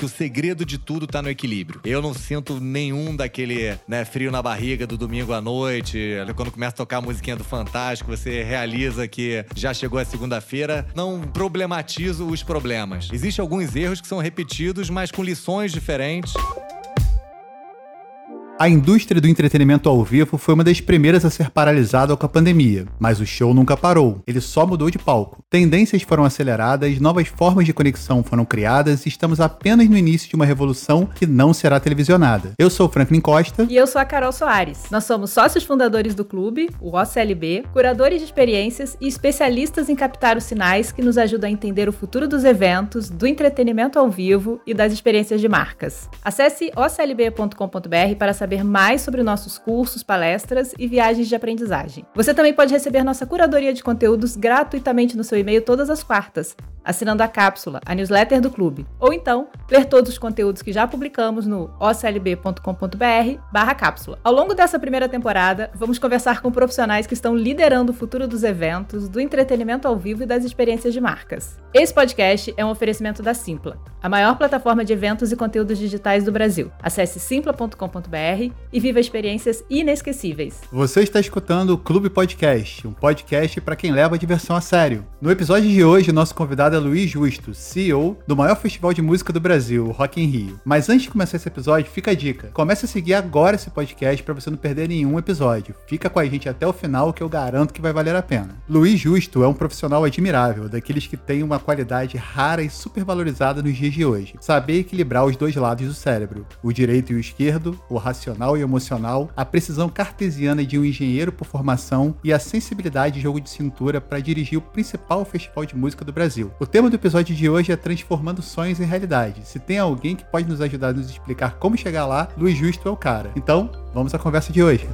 que o segredo de tudo tá no equilíbrio. Eu não sinto nenhum daquele né, frio na barriga do domingo à noite, quando começa a tocar a musiquinha do Fantástico, você realiza que já chegou a segunda-feira. Não problematizo os problemas. Existem alguns erros que são repetidos, mas com lições diferentes. A indústria do entretenimento ao vivo foi uma das primeiras a ser paralisada com a pandemia, mas o show nunca parou, ele só mudou de palco. Tendências foram aceleradas, novas formas de conexão foram criadas e estamos apenas no início de uma revolução que não será televisionada. Eu sou Franklin Costa. E eu sou a Carol Soares. Nós somos sócios fundadores do clube, o OCLB, curadores de experiências e especialistas em captar os sinais que nos ajudam a entender o futuro dos eventos, do entretenimento ao vivo e das experiências de marcas. Acesse oclb.com.br para saber saber mais sobre nossos cursos, palestras e viagens de aprendizagem. Você também pode receber nossa curadoria de conteúdos gratuitamente no seu e-mail todas as quartas, assinando a cápsula, a newsletter do clube, ou então ler todos os conteúdos que já publicamos no oclb.com.br/barra cápsula. Ao longo dessa primeira temporada, vamos conversar com profissionais que estão liderando o futuro dos eventos, do entretenimento ao vivo e das experiências de marcas. Esse podcast é um oferecimento da Simpla, a maior plataforma de eventos e conteúdos digitais do Brasil. Acesse simpla.com.br e viva experiências inesquecíveis. Você está escutando o Clube Podcast, um podcast para quem leva a diversão a sério. No episódio de hoje, nosso convidado é Luiz Justo, CEO do maior festival de música do Brasil, o Rock in Rio. Mas antes de começar esse episódio, fica a dica. Comece a seguir agora esse podcast para você não perder nenhum episódio. Fica com a gente até o final que eu garanto que vai valer a pena. Luiz Justo é um profissional admirável, daqueles que tem uma qualidade rara e super valorizada nos dias de hoje. Saber equilibrar os dois lados do cérebro, o direito e o esquerdo, o racional racional e emocional, a precisão cartesiana de um engenheiro por formação e a sensibilidade de jogo de cintura para dirigir o principal festival de música do Brasil. O tema do episódio de hoje é transformando sonhos em realidade. Se tem alguém que pode nos ajudar a nos explicar como chegar lá, Luiz Justo é o cara. Então, vamos à conversa de hoje.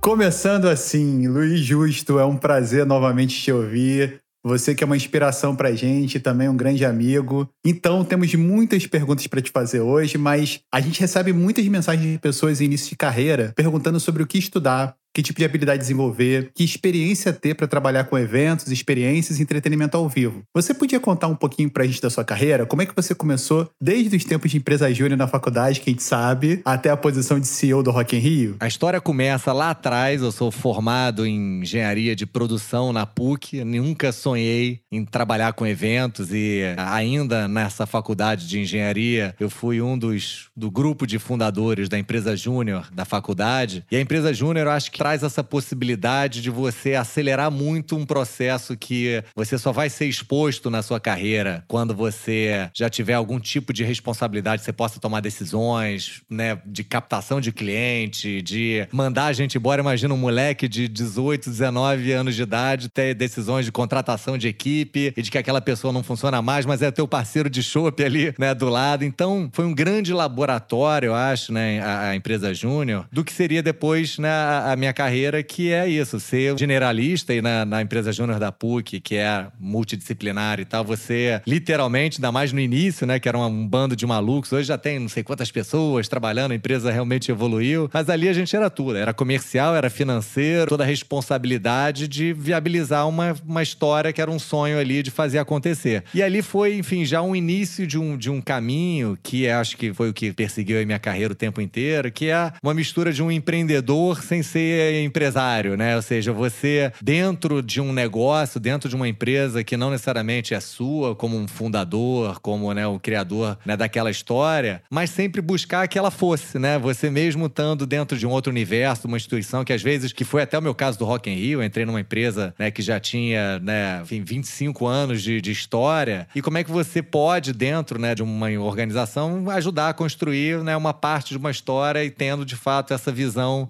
Começando assim, Luiz Justo, é um prazer novamente te ouvir. Você que é uma inspiração pra gente, também um grande amigo. Então, temos muitas perguntas para te fazer hoje, mas a gente recebe muitas mensagens de pessoas em início de carreira perguntando sobre o que estudar, que tipo de habilidade desenvolver, que experiência ter para trabalhar com eventos, experiências e entretenimento ao vivo. Você podia contar um pouquinho pra gente da sua carreira? Como é que você começou desde os tempos de empresa júnior na faculdade, quem sabe, até a posição de CEO do Rock in Rio? A história começa lá atrás, eu sou formado em engenharia de produção na PUC, nunca sonhei em trabalhar com eventos e ainda nessa faculdade de engenharia, eu fui um dos do grupo de fundadores da empresa júnior da faculdade. E a empresa júnior, eu acho que traz essa possibilidade de você acelerar muito um processo que você só vai ser exposto na sua carreira quando você já tiver algum tipo de responsabilidade, você possa tomar decisões, né, de captação de cliente, de mandar a gente embora. Imagina um moleque de 18, 19 anos de idade ter decisões de contratação de equipe e de que aquela pessoa não funciona mais, mas é teu parceiro de chopp ali, né, do lado. Então, foi um grande laboratório, eu acho, né, a, a empresa Júnior, do que seria depois, né, a, a minha carreira, que é isso, ser generalista e na, na empresa júnior da PUC, que é multidisciplinar e tal, você literalmente, ainda mais no início, né, que era um bando de malucos, hoje já tem não sei quantas pessoas trabalhando, a empresa realmente evoluiu, mas ali a gente era tudo, era comercial, era financeiro, toda a responsabilidade de viabilizar uma, uma história que era um sonho ali de fazer acontecer. E ali foi, enfim, já um início de um, de um caminho que acho que foi o que perseguiu a minha carreira o tempo inteiro, que é uma mistura de um empreendedor sem ser empresário, né? Ou seja, você dentro de um negócio, dentro de uma empresa que não necessariamente é sua, como um fundador, como né, o criador né, daquela história, mas sempre buscar que ela fosse, né? Você mesmo estando dentro de um outro universo, uma instituição que às vezes, que foi até o meu caso do Rock in Rio, entrei numa empresa né, que já tinha, né, enfim, 25 anos de, de história. E como é que você pode, dentro né, de uma organização, ajudar a construir né, uma parte de uma história e tendo, de fato, essa visão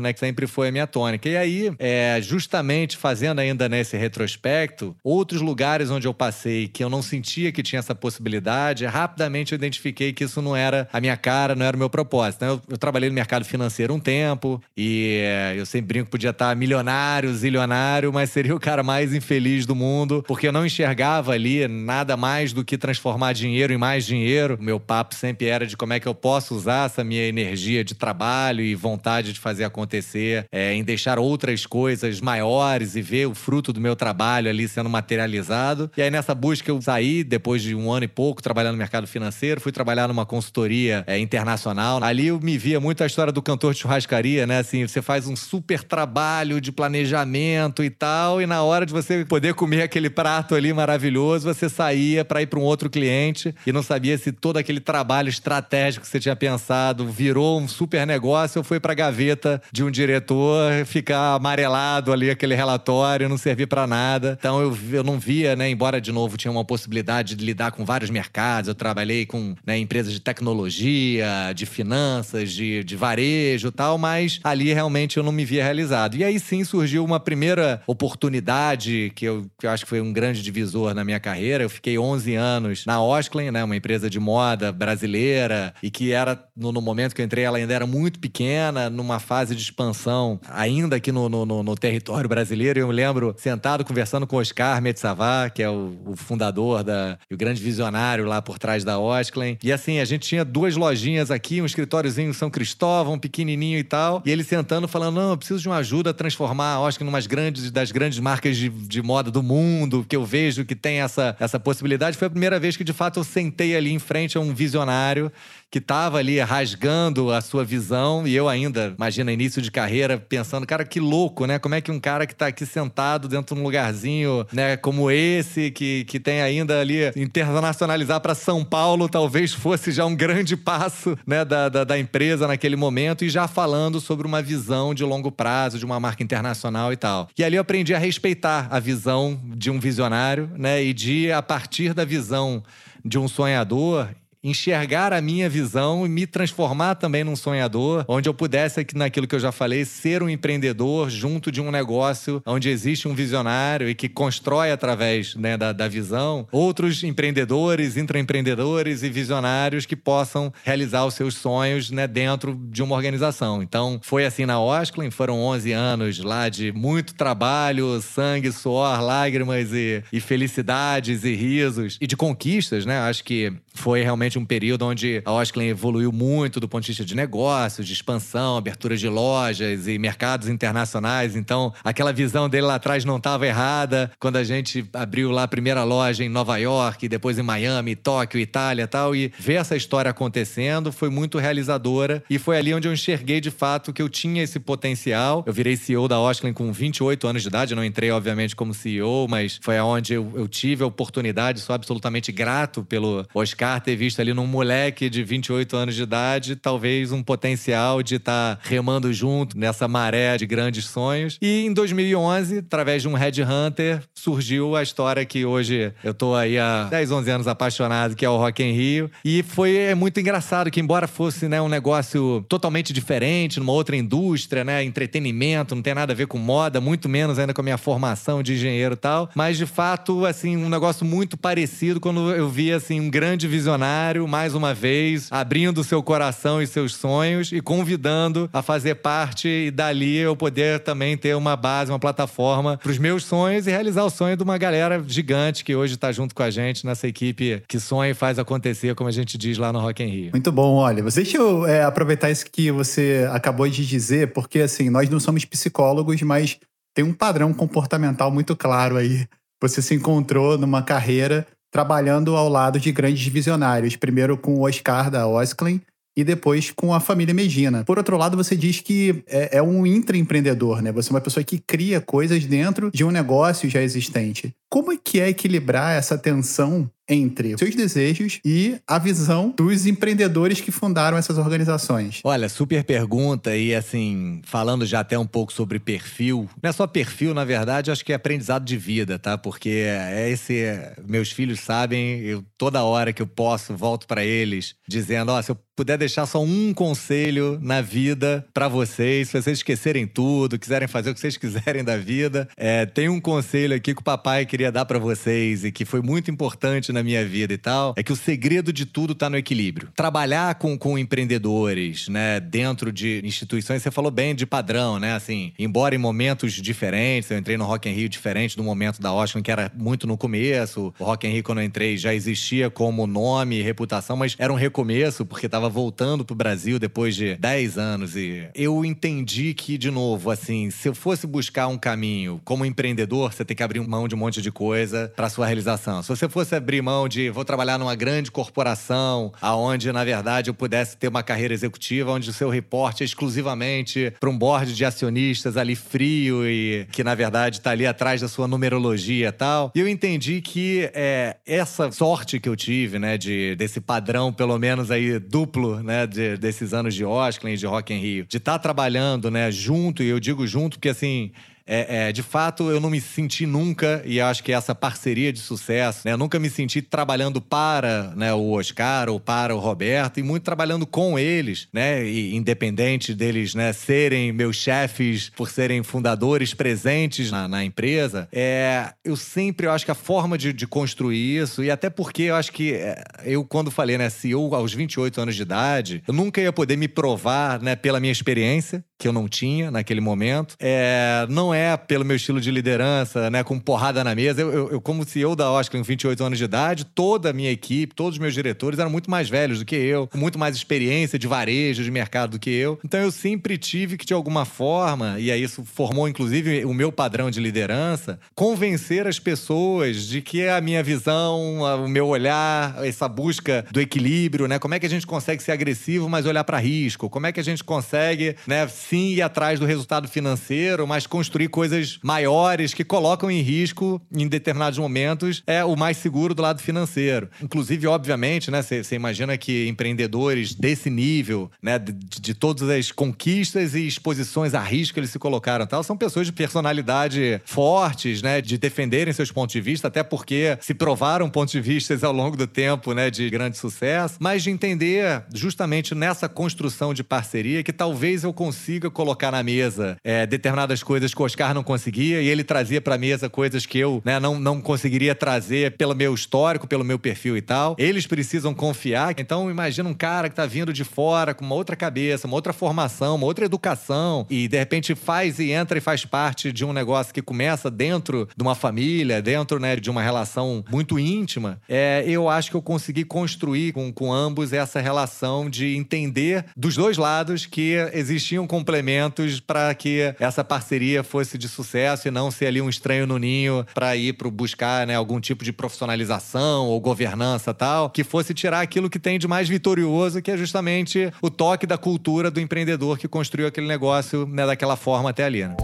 né? Que sempre foi a minha tônica. E aí, é, justamente fazendo ainda nesse retrospecto, outros lugares onde eu passei que eu não sentia que tinha essa possibilidade, rapidamente eu identifiquei que isso não era a minha cara, não era o meu propósito. Então, eu, eu trabalhei no mercado financeiro um tempo e é, eu sempre brinco podia estar milionário, zilionário, mas seria o cara mais infeliz do mundo, porque eu não enxergava ali nada mais do que transformar dinheiro em mais dinheiro. O meu papo sempre era de como é que eu posso usar essa minha energia de trabalho e vontade de fazer a acontecer, é, em deixar outras coisas maiores e ver o fruto do meu trabalho ali sendo materializado. E aí nessa busca eu saí, depois de um ano e pouco, trabalhando no mercado financeiro, fui trabalhar numa consultoria é, internacional. Ali eu me via muito a história do cantor de churrascaria, né? Assim, você faz um super trabalho de planejamento e tal, e na hora de você poder comer aquele prato ali maravilhoso, você saía para ir para um outro cliente e não sabia se todo aquele trabalho estratégico que você tinha pensado virou um super negócio ou foi para gaveta de um diretor ficar amarelado ali aquele relatório, não servir para nada. Então eu, eu não via, né, embora de novo tinha uma possibilidade de lidar com vários mercados, eu trabalhei com né, empresas de tecnologia, de finanças, de, de varejo e tal, mas ali realmente eu não me via realizado. E aí sim surgiu uma primeira oportunidade que eu, que eu acho que foi um grande divisor na minha carreira. Eu fiquei 11 anos na Osklen, né, uma empresa de moda brasileira e que era, no, no, momento que eu entrei, ela ainda era muito pequena, numa fase de expansão, ainda aqui no, no, no território brasileiro. Eu me lembro sentado conversando com o Oscar Metsavá, que é o, o fundador da, o grande visionário lá por trás da Osklen. E assim, a gente tinha duas lojinhas aqui, um escritóriozinho em São Cristóvão, pequenininho e tal. E ele sentando, falando: Não, eu preciso de uma ajuda a transformar a Osklen numa grandes, das grandes marcas de, de moda do mundo, que eu vejo que tem essa, essa possibilidade. Foi a primeira vez que, de fato, eu sentei ali em frente a um visionário que estava ali rasgando a sua visão e eu ainda, imagina, início de carreira, pensando, cara, que louco, né? Como é que um cara que está aqui sentado dentro de um lugarzinho, né, como esse, que, que tem ainda ali internacionalizar para São Paulo, talvez fosse já um grande passo, né, da, da, da empresa naquele momento e já falando sobre uma visão de longo prazo, de uma marca internacional e tal. E ali eu aprendi a respeitar a visão de um visionário, né, e de, a partir da visão de um sonhador enxergar a minha visão e me transformar também num sonhador, onde eu pudesse, naquilo que eu já falei, ser um empreendedor junto de um negócio onde existe um visionário e que constrói através né, da, da visão outros empreendedores, intraempreendedores e visionários que possam realizar os seus sonhos né, dentro de uma organização. Então, foi assim na Osklen, foram 11 anos lá de muito trabalho, sangue, suor, lágrimas e, e felicidades e risos e de conquistas, né? Acho que foi realmente um período onde a Osklen evoluiu muito do ponto de vista de negócios, de expansão, abertura de lojas e mercados internacionais. Então, aquela visão dele lá atrás não estava errada. Quando a gente abriu lá a primeira loja em Nova York, depois em Miami, Tóquio, Itália tal, e ver essa história acontecendo foi muito realizadora. E foi ali onde eu enxerguei de fato que eu tinha esse potencial. Eu virei CEO da Osklen com 28 anos de idade. Eu não entrei, obviamente, como CEO, mas foi aonde eu, eu tive a oportunidade. Sou absolutamente grato pelo Oscar ter visto ali num moleque de 28 anos de idade, talvez um potencial de estar tá remando junto nessa maré de grandes sonhos. E em 2011, através de um Headhunter, surgiu a história que hoje eu tô aí há 10, 11 anos apaixonado, que é o Rock in Rio. E foi é muito engraçado que embora fosse né, um negócio totalmente diferente, numa outra indústria, né, entretenimento, não tem nada a ver com moda, muito menos ainda com a minha formação de engenheiro e tal, mas de fato, assim, um negócio muito parecido quando eu vi assim um grande visionário, mais uma vez, abrindo seu coração e seus sonhos e convidando a fazer parte e dali eu poder também ter uma base, uma plataforma para os meus sonhos e realizar o sonho de uma galera gigante que hoje está junto com a gente nessa equipe que sonha e faz acontecer, como a gente diz lá no Rock in Rio. Muito bom, olha, deixa eu é, aproveitar isso que você acabou de dizer, porque assim, nós não somos psicólogos, mas tem um padrão comportamental muito claro aí. Você se encontrou numa carreira trabalhando ao lado de grandes visionários, primeiro com o Oscar da Osklen e depois com a família Medina. Por outro lado, você diz que é, é um intraempreendedor, né? Você é uma pessoa que cria coisas dentro de um negócio já existente. Como é que é equilibrar essa tensão entre seus desejos e a visão dos empreendedores que fundaram essas organizações? Olha, super pergunta e assim, falando já até um pouco sobre perfil. Não é só perfil, na verdade, acho que é aprendizado de vida, tá? Porque é esse, meus filhos sabem, eu toda hora que eu posso volto para eles dizendo, ó, oh, se eu puder deixar só um conselho na vida para vocês, se vocês esquecerem tudo, quiserem fazer o que vocês quiserem da vida, é, tem um conselho aqui que o papai queria dar para vocês e que foi muito importante na minha vida e tal, é que o segredo de tudo tá no equilíbrio. Trabalhar com, com empreendedores, né, dentro de instituições, você falou bem de padrão, né? Assim, embora em momentos diferentes, eu entrei no Rock in Rio diferente do momento da Oscar, que era muito no começo. O Rock in Rio, quando eu entrei, já existia como nome e reputação, mas era um recomeço, porque tava voltando pro Brasil depois de 10 anos. E eu entendi que, de novo, assim, se eu fosse buscar um caminho como empreendedor, você tem que abrir mão de um monte de coisa para sua realização. Se você fosse abrir mão de vou trabalhar numa grande corporação, aonde na verdade eu pudesse ter uma carreira executiva, onde o seu reporte é exclusivamente para um board de acionistas ali frio e que na verdade está ali atrás da sua numerologia e tal. E eu entendi que é, essa sorte que eu tive, né, de desse padrão pelo menos aí duplo, né, de, desses anos de Oscar e de Rock in Rio, de estar tá trabalhando, né, junto e eu digo junto porque assim é, é, de fato, eu não me senti nunca, e acho que essa parceria de sucesso, né? Nunca me senti trabalhando para né, o Oscar ou para o Roberto, e muito trabalhando com eles, né? E independente deles né, serem meus chefes por serem fundadores presentes na, na empresa, é, eu sempre eu acho que a forma de, de construir isso, e até porque eu acho que é, eu, quando falei, né, CEO aos 28 anos de idade, eu nunca ia poder me provar né, pela minha experiência, que eu não tinha naquele momento. É, não é pelo meu estilo de liderança, né, com porrada na mesa. Eu, eu, eu como CEO da Oscar com 28 anos de idade, toda a minha equipe, todos os meus diretores eram muito mais velhos do que eu, muito mais experiência de varejo, de mercado do que eu. Então eu sempre tive que, de alguma forma, e aí isso formou inclusive o meu padrão de liderança, convencer as pessoas de que a minha visão, o meu olhar, essa busca do equilíbrio, né? Como é que a gente consegue ser agressivo, mas olhar para risco? Como é que a gente consegue, né, sim ir atrás do resultado financeiro, mas construir coisas maiores que colocam em risco, em determinados momentos, é o mais seguro do lado financeiro. Inclusive, obviamente, né? Você imagina que empreendedores desse nível, né, de, de, todas as conquistas e exposições a risco que eles se colocaram tal, são pessoas de personalidade fortes, né? De defenderem seus pontos de vista, até porque se provaram pontos de vista ao longo do tempo, né? De grande sucesso, mas de entender justamente nessa construção de parceria que talvez eu consiga consiga colocar na mesa é, determinadas coisas que o Oscar não conseguia e ele trazia pra mesa coisas que eu né, não, não conseguiria trazer pelo meu histórico, pelo meu perfil e tal. Eles precisam confiar. Então, imagina um cara que tá vindo de fora com uma outra cabeça, uma outra formação, uma outra educação e de repente faz e entra e faz parte de um negócio que começa dentro de uma família, dentro né, de uma relação muito íntima. É, eu acho que eu consegui construir com, com ambos essa relação de entender dos dois lados que existiam complementos para que essa parceria fosse de sucesso e não ser ali um estranho no ninho para ir para buscar né, algum tipo de profissionalização ou governança tal, que fosse tirar aquilo que tem de mais vitorioso, que é justamente o toque da cultura do empreendedor que construiu aquele negócio né, daquela forma até ali. Né?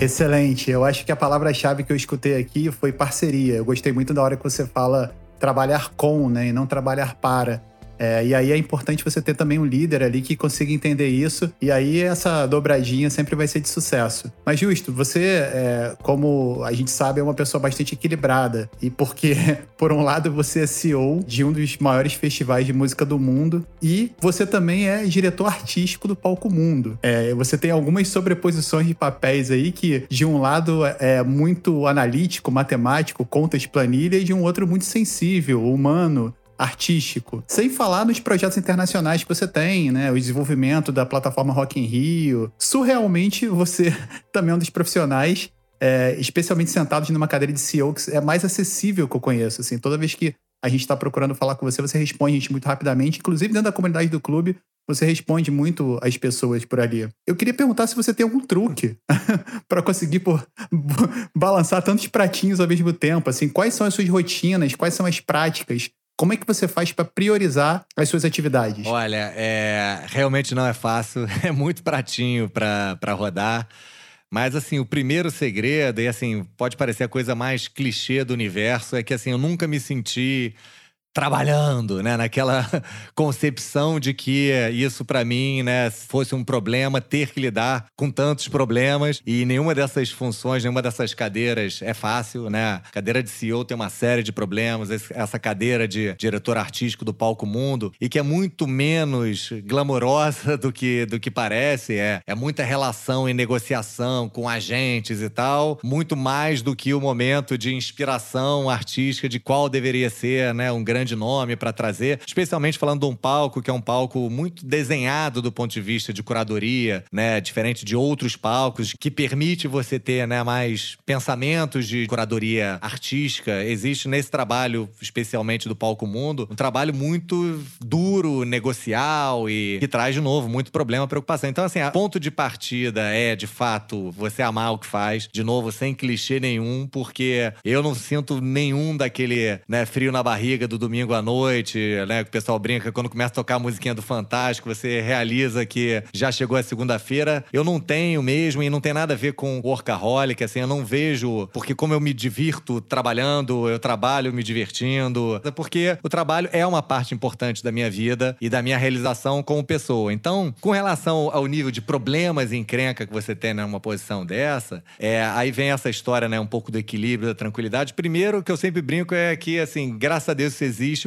Excelente. Eu acho que a palavra-chave que eu escutei aqui foi parceria. Eu gostei muito da hora que você fala trabalhar com, né, e não trabalhar para. É, e aí é importante você ter também um líder ali que consiga entender isso. E aí essa dobradinha sempre vai ser de sucesso. Mas justo, você, é, como a gente sabe, é uma pessoa bastante equilibrada. E porque, por um lado, você é CEO de um dos maiores festivais de música do mundo. E você também é diretor artístico do Palco Mundo. É, você tem algumas sobreposições de papéis aí que, de um lado, é muito analítico, matemático, contas, planilha, e de um outro muito sensível, humano, artístico. Sem falar nos projetos internacionais que você tem, né? O desenvolvimento da plataforma Rock in Rio. Surrealmente, você também é um dos profissionais, é, especialmente sentados numa cadeira de CEO, que é mais acessível que eu conheço. Assim, toda vez que a gente está procurando falar com você, você responde a gente muito rapidamente. Inclusive, dentro da comunidade do clube, você responde muito às pessoas por ali. Eu queria perguntar se você tem algum truque para conseguir por, balançar tantos pratinhos ao mesmo tempo. Assim, quais são as suas rotinas? Quais são as práticas como é que você faz para priorizar as suas atividades? Olha, é, realmente não é fácil, é muito pratinho para rodar. Mas, assim, o primeiro segredo, e assim, pode parecer a coisa mais clichê do universo, é que, assim, eu nunca me senti trabalhando, né? Naquela concepção de que isso para mim, né, fosse um problema ter que lidar com tantos problemas e nenhuma dessas funções, nenhuma dessas cadeiras é fácil, né? Cadeira de CEO tem uma série de problemas, essa cadeira de diretor artístico do Palco Mundo e que é muito menos glamourosa do que do que parece, é, é muita relação e negociação com agentes e tal, muito mais do que o momento de inspiração artística de qual deveria ser, né, um grande grande nome para trazer, especialmente falando de um palco que é um palco muito desenhado do ponto de vista de curadoria, né, diferente de outros palcos, que permite você ter, né, mais pensamentos de curadoria artística. Existe nesse trabalho, especialmente do Palco Mundo, um trabalho muito duro, negocial e que traz de novo muito problema, preocupação. Então, assim, a ponto de partida é, de fato, você amar o que faz, de novo, sem clichê nenhum, porque eu não sinto nenhum daquele, né, frio na barriga do domingo à noite, né? O pessoal brinca quando começa a tocar a musiquinha do Fantástico, você realiza que já chegou a segunda-feira. Eu não tenho mesmo, e não tem nada a ver com workaholic, assim, eu não vejo. Porque como eu me divirto trabalhando, eu trabalho me divertindo. Porque o trabalho é uma parte importante da minha vida e da minha realização como pessoa. Então, com relação ao nível de problemas e encrenca que você tem numa posição dessa, é, aí vem essa história, né? Um pouco do equilíbrio, da tranquilidade. Primeiro, que eu sempre brinco é que, assim, graças a Deus,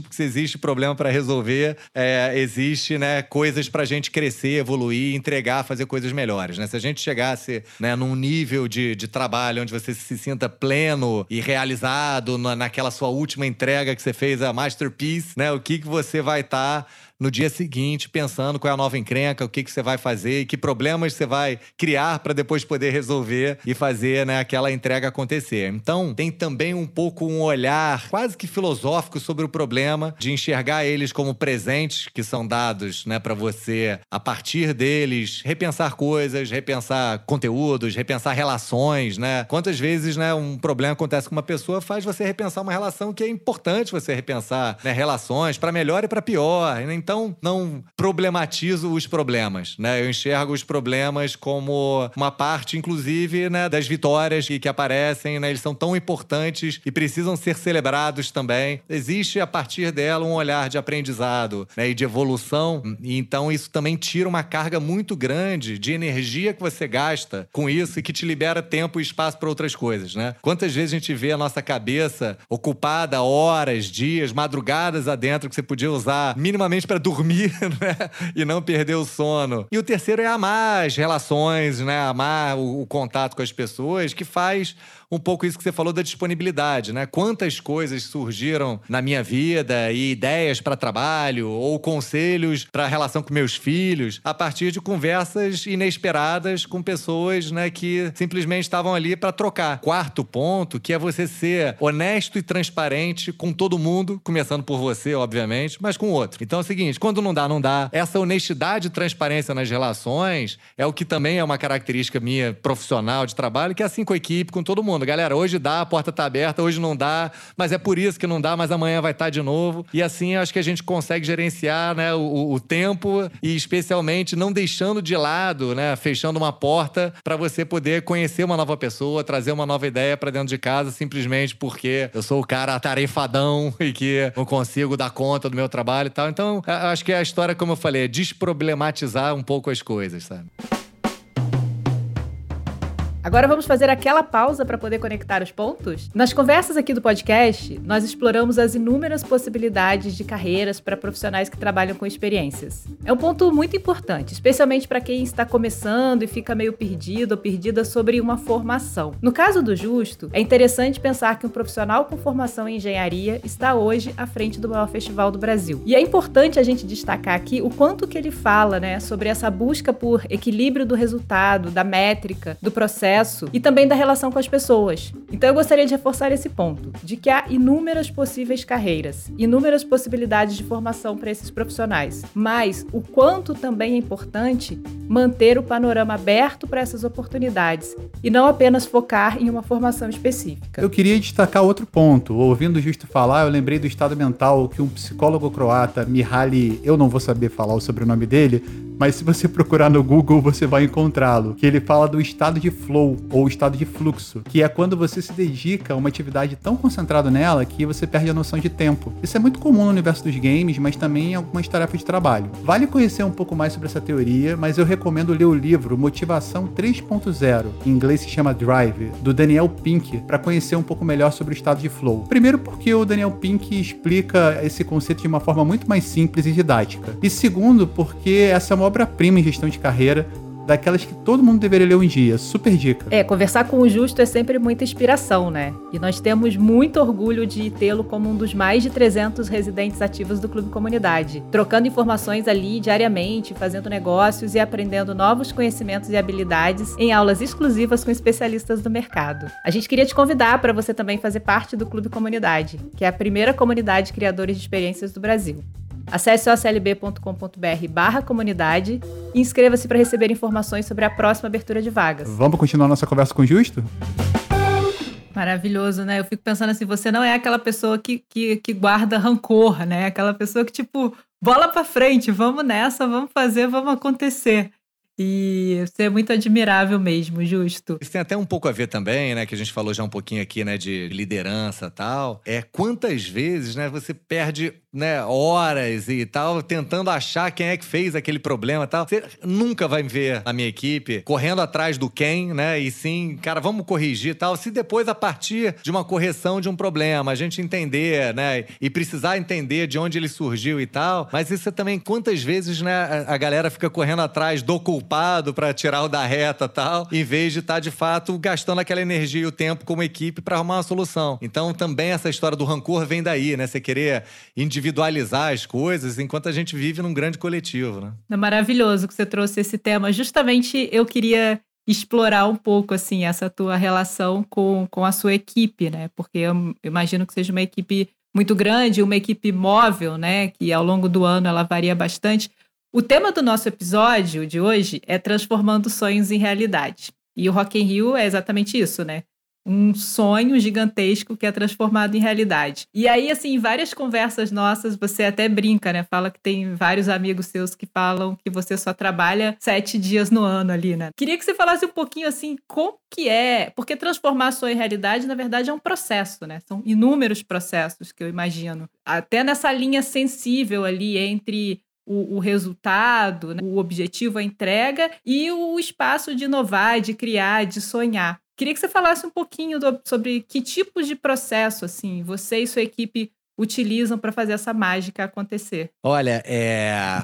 porque se existe problema para resolver, é, existe né, coisas para a gente crescer, evoluir, entregar, fazer coisas melhores. Né? Se a gente chegasse né, num nível de, de trabalho onde você se sinta pleno e realizado na, naquela sua última entrega que você fez, a masterpiece, né, o que, que você vai estar. Tá no dia seguinte, pensando qual é a nova encrenca, o que, que você vai fazer e que problemas você vai criar para depois poder resolver e fazer né, aquela entrega acontecer. Então, tem também um pouco um olhar quase que filosófico sobre o problema, de enxergar eles como presentes que são dados né, para você, a partir deles, repensar coisas, repensar conteúdos, repensar relações. Né? Quantas vezes né, um problema acontece com uma pessoa faz você repensar uma relação que é importante você repensar né, relações para melhor e para pior. Então, então não problematizo os problemas, né? Eu enxergo os problemas como uma parte, inclusive, né, das vitórias que, que aparecem, né? Eles são tão importantes e precisam ser celebrados também. Existe a partir dela um olhar de aprendizado né, e de evolução, e então isso também tira uma carga muito grande de energia que você gasta com isso e que te libera tempo e espaço para outras coisas, né? Quantas vezes a gente vê a nossa cabeça ocupada horas, dias, madrugadas adentro que você podia usar minimamente para dormir, né? E não perder o sono. E o terceiro é amar as relações, né? Amar o, o contato com as pessoas, que faz um pouco isso que você falou da disponibilidade, né? Quantas coisas surgiram na minha vida e ideias para trabalho ou conselhos para relação com meus filhos a partir de conversas inesperadas com pessoas, né, que simplesmente estavam ali para trocar. Quarto ponto, que é você ser honesto e transparente com todo mundo, começando por você, obviamente, mas com o outro. Então é o seguinte, quando não dá, não dá. Essa honestidade e transparência nas relações é o que também é uma característica minha profissional de trabalho, que é assim com a equipe, com todo mundo. Galera, hoje dá, a porta tá aberta, hoje não dá, mas é por isso que não dá, mas amanhã vai estar tá de novo. E assim acho que a gente consegue gerenciar né, o, o tempo e especialmente não deixando de lado, né, fechando uma porta para você poder conhecer uma nova pessoa, trazer uma nova ideia para dentro de casa, simplesmente porque eu sou o cara atarefadão e que não consigo dar conta do meu trabalho e tal. Então, acho que a história, como eu falei, é desproblematizar um pouco as coisas, sabe? Agora vamos fazer aquela pausa para poder conectar os pontos? Nas conversas aqui do podcast, nós exploramos as inúmeras possibilidades de carreiras para profissionais que trabalham com experiências. É um ponto muito importante, especialmente para quem está começando e fica meio perdido ou perdida sobre uma formação. No caso do Justo, é interessante pensar que um profissional com formação em engenharia está hoje à frente do maior festival do Brasil. E é importante a gente destacar aqui o quanto que ele fala, né, sobre essa busca por equilíbrio do resultado, da métrica, do processo e também da relação com as pessoas. Então eu gostaria de reforçar esse ponto, de que há inúmeras possíveis carreiras, inúmeras possibilidades de formação para esses profissionais, mas o quanto também é importante manter o panorama aberto para essas oportunidades e não apenas focar em uma formação específica. Eu queria destacar outro ponto. Ouvindo Justo falar, eu lembrei do estado mental que um psicólogo croata, Mihaly, eu não vou saber falar o sobrenome dele, mas se você procurar no Google, você vai encontrá-lo. Que ele fala do estado de flow ou estado de fluxo, que é quando você se dedica a uma atividade tão concentrado nela que você perde a noção de tempo. Isso é muito comum no universo dos games, mas também em algumas tarefas de trabalho. Vale conhecer um pouco mais sobre essa teoria, mas eu recomendo ler o livro Motivação 3.0, em inglês se chama Drive, do Daniel Pink, para conhecer um pouco melhor sobre o estado de flow. Primeiro porque o Daniel Pink explica esse conceito de uma forma muito mais simples e didática. E segundo porque essa é uma obra-prima em gestão de carreira daquelas que todo mundo deveria ler um dia. Super dica. É, conversar com o Justo é sempre muita inspiração, né? E nós temos muito orgulho de tê-lo como um dos mais de 300 residentes ativos do Clube Comunidade, trocando informações ali diariamente, fazendo negócios e aprendendo novos conhecimentos e habilidades em aulas exclusivas com especialistas do mercado. A gente queria te convidar para você também fazer parte do Clube Comunidade, que é a primeira comunidade de criadores de experiências do Brasil. Acesse oclb.com.br barra comunidade e inscreva-se para receber informações sobre a próxima abertura de vagas. Vamos continuar nossa conversa com o Justo? Maravilhoso, né? Eu fico pensando assim, você não é aquela pessoa que, que, que guarda rancor, né? Aquela pessoa que, tipo, bola para frente, vamos nessa, vamos fazer, vamos acontecer. E você é muito admirável mesmo, justo. Isso tem até um pouco a ver também, né? Que a gente falou já um pouquinho aqui, né? De liderança tal. É quantas vezes, né? Você perde né, horas e tal, tentando achar quem é que fez aquele problema e tal. Você nunca vai ver a minha equipe correndo atrás do quem, né? E sim, cara, vamos corrigir e tal. Se depois, a partir de uma correção de um problema, a gente entender, né? E precisar entender de onde ele surgiu e tal. Mas isso é também quantas vezes, né, a galera fica correndo atrás do culpado para tirar o da reta tal, em vez de estar, tá, de fato, gastando aquela energia e o tempo como equipe para arrumar uma solução. Então, também essa história do rancor vem daí, né? Você querer individualizar individualizar as coisas enquanto a gente vive num grande coletivo, né? É maravilhoso que você trouxe esse tema. Justamente eu queria explorar um pouco assim essa tua relação com, com a sua equipe, né? Porque eu imagino que seja uma equipe muito grande, uma equipe móvel, né? Que ao longo do ano ela varia bastante. O tema do nosso episódio de hoje é transformando sonhos em realidade. E o Rock in Rio é exatamente isso, né? um sonho gigantesco que é transformado em realidade. E aí, assim, várias conversas nossas, você até brinca, né? Fala que tem vários amigos seus que falam que você só trabalha sete dias no ano ali, né? Queria que você falasse um pouquinho, assim, como que é... Porque transformar sonho em realidade, na verdade, é um processo, né? São inúmeros processos que eu imagino. Até nessa linha sensível ali entre o, o, resultado, né? o objetivo, a entrega e o espaço de inovar, de criar, de sonhar. Queria que você falasse um pouquinho do, sobre que tipos de processo assim você e sua equipe utilizam para fazer essa mágica acontecer. Olha, é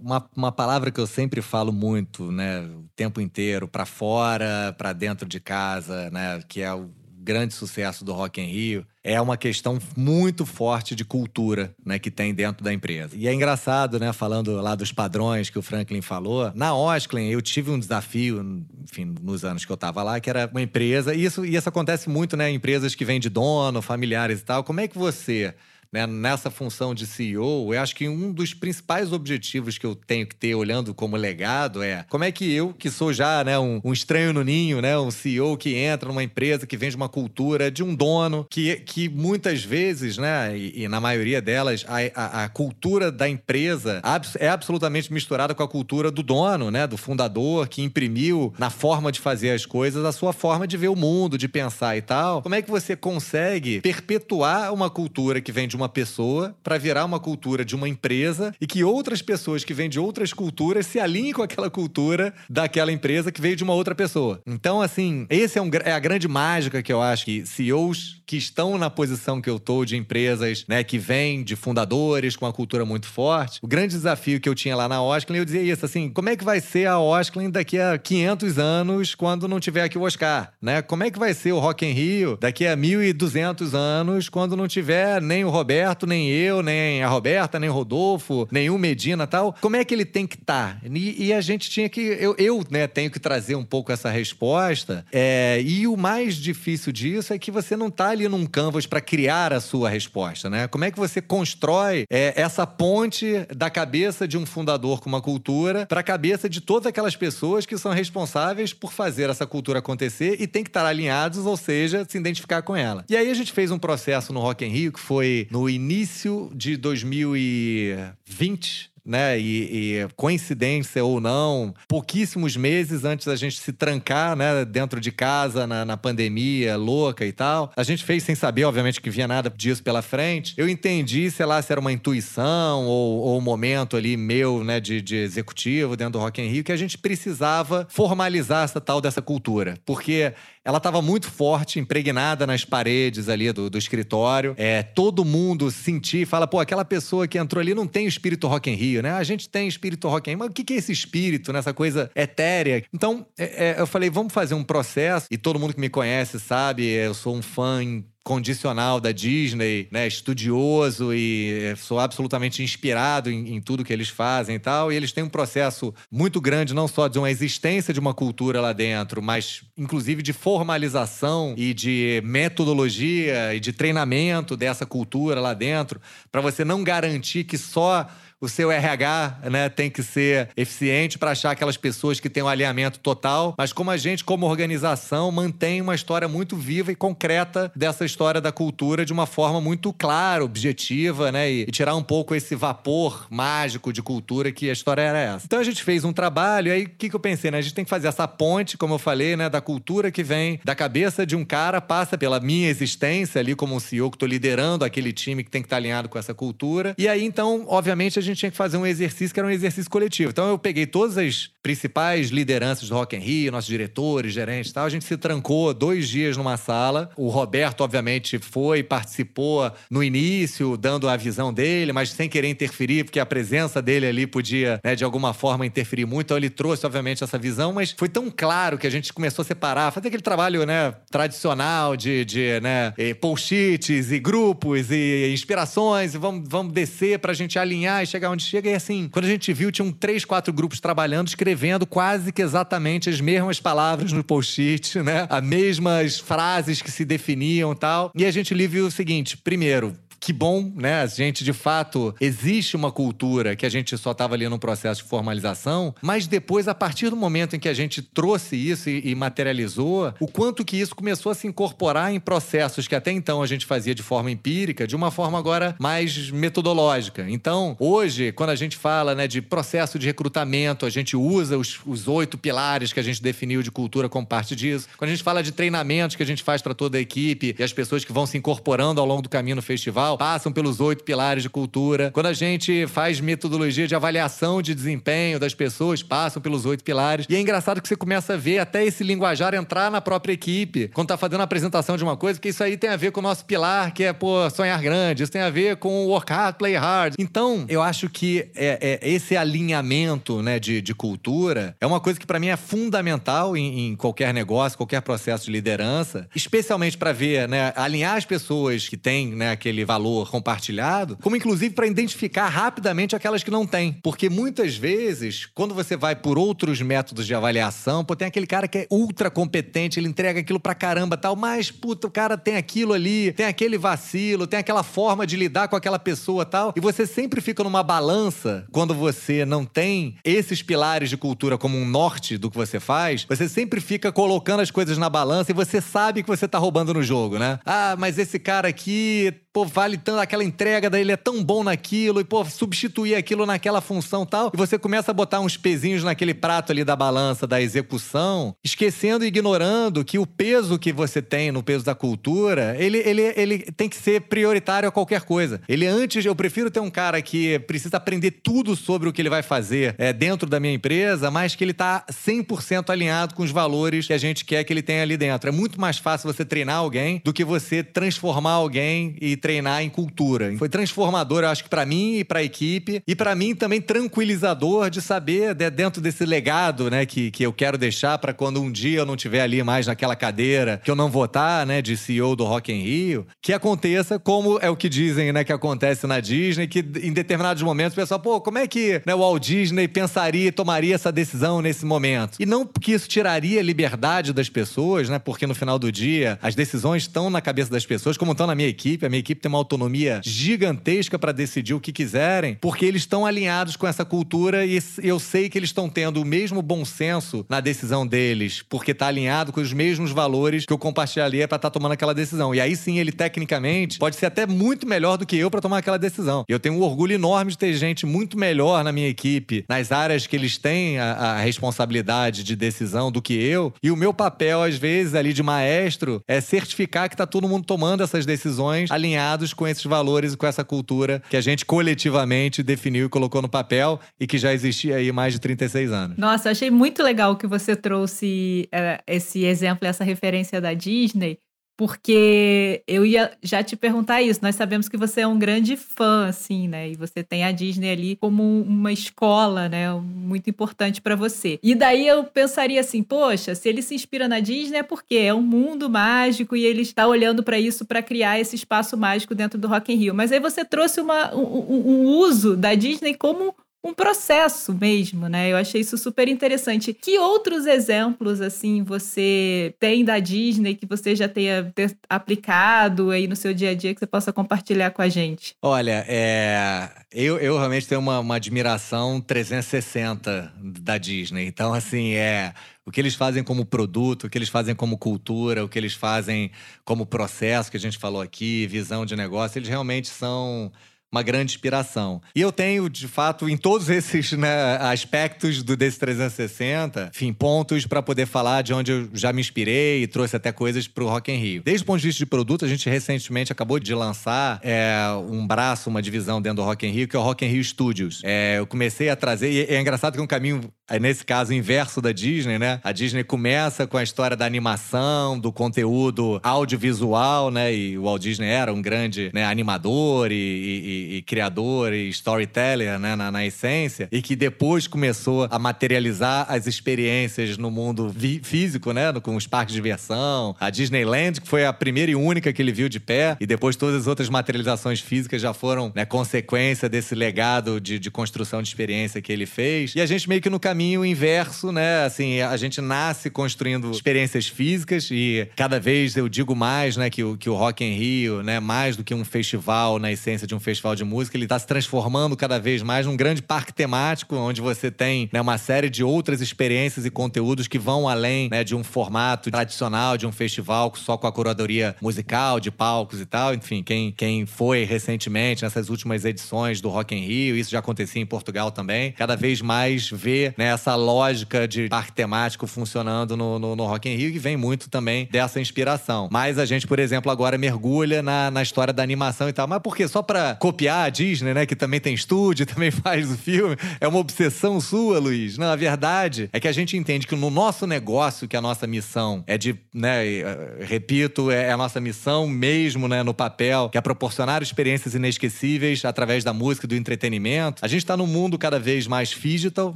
uma, uma palavra que eu sempre falo muito, né, o tempo inteiro, para fora, para dentro de casa, né, que é o grande sucesso do Rock in Rio é uma questão muito forte de cultura, né, que tem dentro da empresa. E é engraçado, né, falando lá dos padrões que o Franklin falou, na Osklin eu tive um desafio, enfim, nos anos que eu estava lá, que era uma empresa, e isso, e isso acontece muito, né, em empresas que vêm de dono, familiares e tal. Como é que você né, nessa função de CEO, eu acho que um dos principais objetivos que eu tenho que ter olhando como legado é como é que eu, que sou já né, um, um estranho no ninho, né, um CEO que entra numa empresa que vem de uma cultura de um dono, que, que muitas vezes, né, e, e na maioria delas, a, a, a, cultura da empresa é absolutamente misturada com a cultura do dono, né, do fundador, que imprimiu na forma de fazer as coisas a sua forma de ver o mundo, de pensar e tal. Como é que você consegue perpetuar uma cultura que vem de uma pessoa para virar uma cultura de uma empresa e que outras pessoas que vêm de outras culturas se alinhem com aquela cultura daquela empresa que veio de uma outra pessoa. Então, assim, esse é, um, é a grande mágica que eu acho que CEOs que estão na posição que eu tô de empresas, né, que vêm de fundadores com uma cultura muito forte. O grande desafio que eu tinha lá na Osklin, eu dizia isso, assim, como é que vai ser a Osklin daqui a 500 anos quando não tiver aqui o Oscar, né? Como é que vai ser o Rock in Rio daqui a 1200 anos quando não tiver nem o Roberto Roberto, nem eu, nem a Roberta, nem o Rodolfo, nenhum Medina tal. Como é que ele tem que estar? Tá? E, e, a gente tinha que. Eu, eu, né, tenho que trazer um pouco essa resposta. É, e o mais difícil disso é que você não está ali num canvas para criar a sua resposta, né? Como é que você constrói é, essa ponte da cabeça de um fundador com uma cultura para a cabeça de todas aquelas pessoas que são responsáveis por fazer essa cultura acontecer e tem que estar alinhados, ou seja, se identificar com ela. E aí a gente fez um processo no Rock in Rio que foi no no início de 2020, né? E, e, coincidência ou não, pouquíssimos meses antes da gente se trancar, né? Dentro de casa, na, na pandemia louca e tal. A gente fez sem saber, obviamente, que vinha nada disso pela frente. Eu entendi, sei lá, se era uma intuição ou, ou um momento ali meu, né? De, de executivo dentro do Rock in Rio, que a gente precisava formalizar essa tal dessa cultura. Porque ela estava muito forte, impregnada nas paredes ali do, do escritório. É, todo mundo sentia e fala, pô, aquela pessoa que entrou ali não tem o espírito Rock in Rio, né? A gente tem espírito Rock in Rio, mas o que é esse espírito, nessa coisa etérea? Então, é, é, eu falei, vamos fazer um processo, e todo mundo que me conhece sabe, eu sou um fã condicional da Disney, né, estudioso e sou absolutamente inspirado em, em, tudo que eles fazem e tal. E eles têm um processo muito grande, não só de uma existência de uma cultura lá dentro, mas inclusive de formalização e de metodologia e de treinamento dessa cultura lá dentro, para você não garantir que só o seu RH né, tem que ser eficiente para achar aquelas pessoas que têm um alinhamento total, mas como a gente, como organização, mantém uma história muito viva e concreta dessa história da cultura de uma forma muito clara, objetiva, né? E, e tirar um pouco esse vapor mágico de cultura que a história era essa. Então a gente fez um trabalho, e aí o que, que eu pensei, né? A gente tem que fazer essa ponte, como eu falei, né, da cultura que vem da cabeça de um cara, passa pela minha existência ali como um CEO que estou liderando aquele time que tem que estar tá alinhado com essa cultura. E aí, então, obviamente, a gente gente tinha que fazer um exercício que era um exercício coletivo. Então eu peguei todas as principais lideranças do Rock in Rio, nossos diretores, gerentes e tal. A gente se trancou dois dias numa sala. O Roberto, obviamente, foi, participou no início, dando a visão dele, mas sem querer interferir, porque a presença dele ali podia, né, de alguma forma, interferir muito. Então ele trouxe, obviamente, essa visão, mas foi tão claro que a gente começou a separar, fazer aquele trabalho, né, tradicional de, de né, post-its e grupos e inspirações, e vamos, vamos descer pra gente alinhar e chegar chegar onde chega. E assim, quando a gente viu, tinham três, quatro grupos trabalhando, escrevendo quase que exatamente as mesmas palavras no post-it, né? As mesmas frases que se definiam e tal. E a gente ali viu o seguinte: primeiro, que bom, né? A gente, de fato, existe uma cultura que a gente só estava ali no processo de formalização, mas depois, a partir do momento em que a gente trouxe isso e, e materializou, o quanto que isso começou a se incorporar em processos que até então a gente fazia de forma empírica, de uma forma agora mais metodológica. Então, hoje, quando a gente fala né, de processo de recrutamento, a gente usa os, os oito pilares que a gente definiu de cultura como parte disso. Quando a gente fala de treinamentos que a gente faz para toda a equipe e as pessoas que vão se incorporando ao longo do caminho no festival, passam pelos oito pilares de cultura. Quando a gente faz metodologia de avaliação de desempenho das pessoas, passam pelos oito pilares. E é engraçado que você começa a ver até esse linguajar entrar na própria equipe. Quando tá fazendo a apresentação de uma coisa, que isso aí tem a ver com o nosso pilar, que é, pô, sonhar grande. Isso tem a ver com work hard, play hard. Então, eu acho que é, é esse alinhamento né, de, de cultura é uma coisa que para mim é fundamental em, em, qualquer negócio, qualquer processo de liderança, especialmente para ver, né, alinhar as pessoas que têm né, aquele valor valor compartilhado, como inclusive para identificar rapidamente aquelas que não têm. Porque muitas vezes, quando você vai por outros métodos de avaliação, pô, tem aquele cara que é ultra competente, ele entrega aquilo pra caramba tal, mas, puta, o cara tem aquilo ali, tem aquele vacilo, tem aquela forma de lidar com aquela pessoa tal. E você sempre fica numa balança quando você não tem esses pilares de cultura como um norte do que você faz, você sempre fica colocando as coisas na balança e você sabe que você tá roubando no jogo, né? Ah, mas esse cara aqui pô, vale tanto, aquela entrega dele é tão bom naquilo, e, pô, substituir aquilo naquela função tal. E você começa a botar uns pezinhos naquele prato ali da balança da execução, esquecendo e ignorando que o peso que você tem no peso da cultura, ele, ele, ele tem que ser prioritário a qualquer coisa. Ele antes, eu prefiro ter um cara que precisa aprender tudo sobre o que ele vai fazer é, dentro da minha empresa, mas que ele tá 100% alinhado com os valores que a gente quer que ele tenha ali dentro. É muito mais fácil você treinar alguém do que você transformar alguém e treinar em cultura. Foi transformador, acho que para mim e para a equipe, e para mim também tranquilizador de saber de, dentro desse legado, né, que, que eu quero deixar para quando um dia eu não estiver ali mais naquela cadeira, que eu não votar, né, de CEO do Rock in Rio, que aconteça como é o que dizem, né, que acontece na Disney, que em determinados momentos o pessoal, pô, como é que né, o Walt Disney pensaria e tomaria essa decisão nesse momento? E não porque isso tiraria a liberdade das pessoas, né, porque no final do dia as decisões estão na cabeça das pessoas, como estão na minha equipe, a minha equipe tem uma autonomia gigantesca para decidir o que quiserem, porque eles estão alinhados com essa cultura e eu sei que eles estão tendo o mesmo bom senso na decisão deles, porque tá alinhado com os mesmos valores que eu compartilharia para estar tá tomando aquela decisão. E aí sim, ele tecnicamente pode ser até muito melhor do que eu para tomar aquela decisão. Eu tenho um orgulho enorme de ter gente muito melhor na minha equipe, nas áreas que eles têm a, a responsabilidade de decisão do que eu. E o meu papel, às vezes, ali de maestro, é certificar que tá todo mundo tomando essas decisões alinhados com esses valores e com essa cultura que a gente coletivamente definiu e colocou no papel e que já existia aí mais de 36 anos. Nossa, achei muito legal que você trouxe é, esse exemplo, essa referência da Disney, porque eu ia já te perguntar isso. Nós sabemos que você é um grande fã, assim, né? E você tem a Disney ali como uma escola, né? Muito importante para você. E daí eu pensaria assim, poxa, se ele se inspira na Disney é porque é um mundo mágico e ele está olhando para isso para criar esse espaço mágico dentro do Rock in Rio. Mas aí você trouxe uma, um, um uso da Disney como um processo mesmo, né? Eu achei isso super interessante. Que outros exemplos, assim, você tem da Disney que você já tenha aplicado aí no seu dia a dia que você possa compartilhar com a gente? Olha, é... eu, eu realmente tenho uma, uma admiração 360 da Disney. Então, assim, é o que eles fazem como produto, o que eles fazem como cultura, o que eles fazem como processo que a gente falou aqui, visão de negócio, eles realmente são uma grande inspiração. E eu tenho, de fato, em todos esses né, aspectos do desse 360, enfim, pontos para poder falar de onde eu já me inspirei e trouxe até coisas para o Rock in Rio. Desde o ponto de vista de produto, a gente recentemente acabou de lançar é, um braço, uma divisão dentro do Rock in Rio, que é o Rock in Rio Studios. É, eu comecei a trazer, e é engraçado que é um caminho, nesse caso, inverso da Disney, né? A Disney começa com a história da animação, do conteúdo audiovisual, né? E o Walt Disney era um grande né, animador e, e e, criador e storyteller, né, na, na, essência, e que depois começou a materializar as experiências no mundo físico, né, com os parques de diversão, a Disneyland, que foi a primeira e única que ele viu de pé, e depois todas as outras materializações físicas já foram né, consequência desse legado de, de construção de experiência que ele fez. E a gente meio que no caminho inverso, né, assim, a gente nasce construindo experiências físicas e cada vez eu digo mais, né, que o, que o Rock in Rio, né, mais do que um festival na essência de um festival de música, ele está se transformando cada vez mais num grande parque temático, onde você tem né, uma série de outras experiências e conteúdos que vão além né, de um formato tradicional de um festival só com a curadoria musical, de palcos e tal. Enfim, quem, quem foi recentemente nessas últimas edições do Rock in Rio, isso já acontecia em Portugal também, cada vez mais vê né, essa lógica de parque temático funcionando no, no, no Rock in Rio, que vem muito também dessa inspiração. Mas a gente, por exemplo, agora mergulha na, na história da animação e tal. Mas por quê? Só para copiar a Disney, né? Que também tem estúdio, também faz o filme. É uma obsessão sua, Luiz. Não, a verdade é que a gente entende que no nosso negócio, que a nossa missão é de, né? Eh, repito, é a nossa missão mesmo, né? No papel, que é proporcionar experiências inesquecíveis através da música e do entretenimento. A gente está num mundo cada vez mais digital,